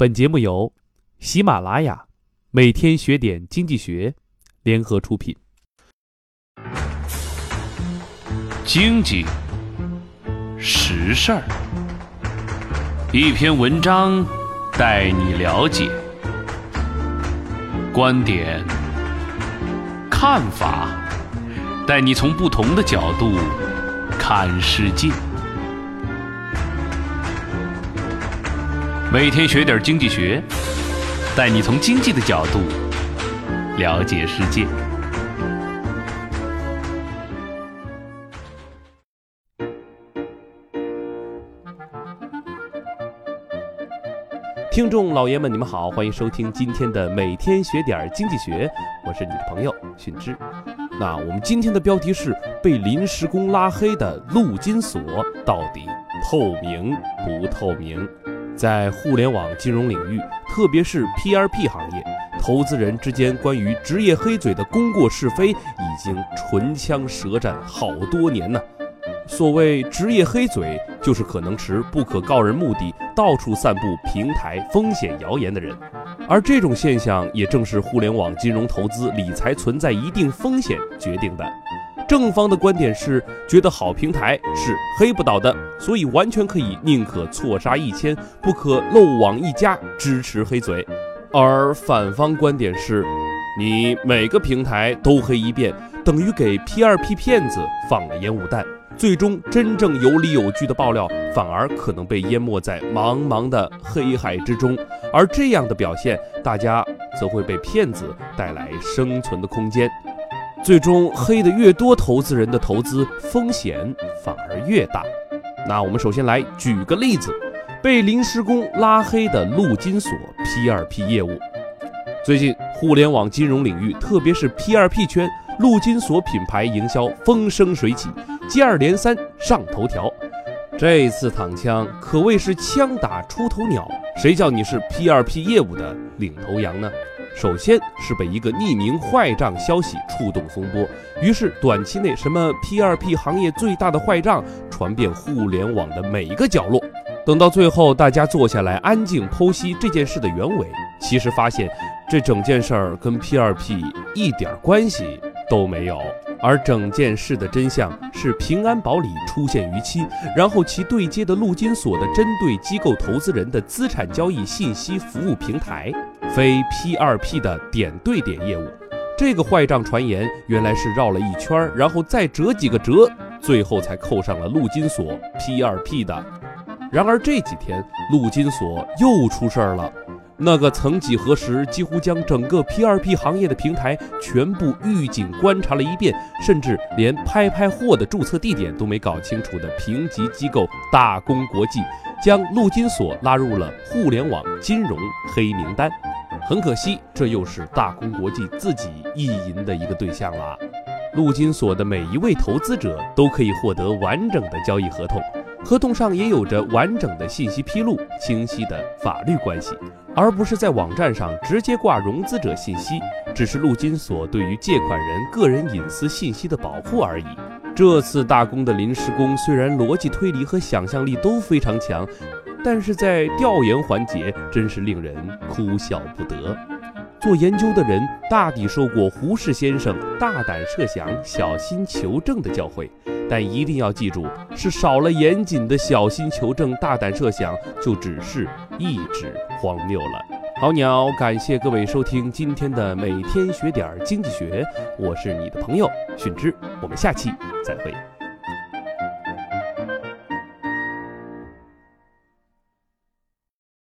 本节目由喜马拉雅、每天学点经济学联合出品。经济实事儿，一篇文章带你了解观点、看法，带你从不同的角度看世界。每天学点经济学，带你从经济的角度了解世界。听众老爷们，你们好，欢迎收听今天的每天学点经济学，我是你的朋友迅之。那我们今天的标题是被临时工拉黑的陆金所到底透明不透明？在互联网金融领域，特别是 P2P 行业，投资人之间关于职业黑嘴的功过是非，已经唇枪舌战好多年呢。所谓职业黑嘴，就是可能持不可告人目的，到处散布平台风险谣言的人。而这种现象，也正是互联网金融投资理财存在一定风险决定的。正方的观点是觉得好平台是黑不倒的，所以完全可以宁可错杀一千，不可漏网一家，支持黑嘴。而反方观点是，你每个平台都黑一遍，等于给 P2P 骗子放了烟雾弹，最终真正有理有据的爆料反而可能被淹没在茫茫的黑海之中。而这样的表现，大家则会被骗子带来生存的空间。最终黑的越多，投资人的投资风险反而越大。那我们首先来举个例子：被临时工拉黑的陆金所 P2P 业务。最近互联网金融领域，特别是 P2P 圈，陆金所品牌营销风生水起，接二连三上头条。这次躺枪可谓是枪打出头鸟，谁叫你是 P2P 业务的领头羊呢？首先是被一个匿名坏账消息触动风波，于是短期内什么 P2P 行业最大的坏账传遍互联网的每一个角落。等到最后，大家坐下来安静剖析这件事的原委，其实发现这整件事儿跟 P2P 一点关系都没有。而整件事的真相是，平安保理出现逾期，然后其对接的陆金所的针对机构投资人的资产交易信息服务平台，非 P2P 的点对点业务。这个坏账传言原来是绕了一圈，然后再折几个折，最后才扣上了陆金所 P2P 的。然而这几天，陆金所又出事儿了。那个曾几何时几乎将整个 P2P 行业的平台全部预警观察了一遍，甚至连拍拍货的注册地点都没搞清楚的评级机构大公国际，将陆金所拉入了互联网金融黑名单。很可惜，这又是大公国际自己意淫的一个对象了。陆金所的每一位投资者都可以获得完整的交易合同。合同上也有着完整的信息披露、清晰的法律关系，而不是在网站上直接挂融资者信息，只是陆金所对于借款人个人隐私信息的保护而已。这次大工的临时工虽然逻辑推理和想象力都非常强，但是在调研环节真是令人哭笑不得。做研究的人大抵受过胡适先生“大胆设想，小心求证”的教诲。但一定要记住，是少了严谨的小心求证、大胆设想，就只是一纸荒谬了。好鸟，感谢各位收听今天的每天学点经济学，我是你的朋友迅之，我们下期再会。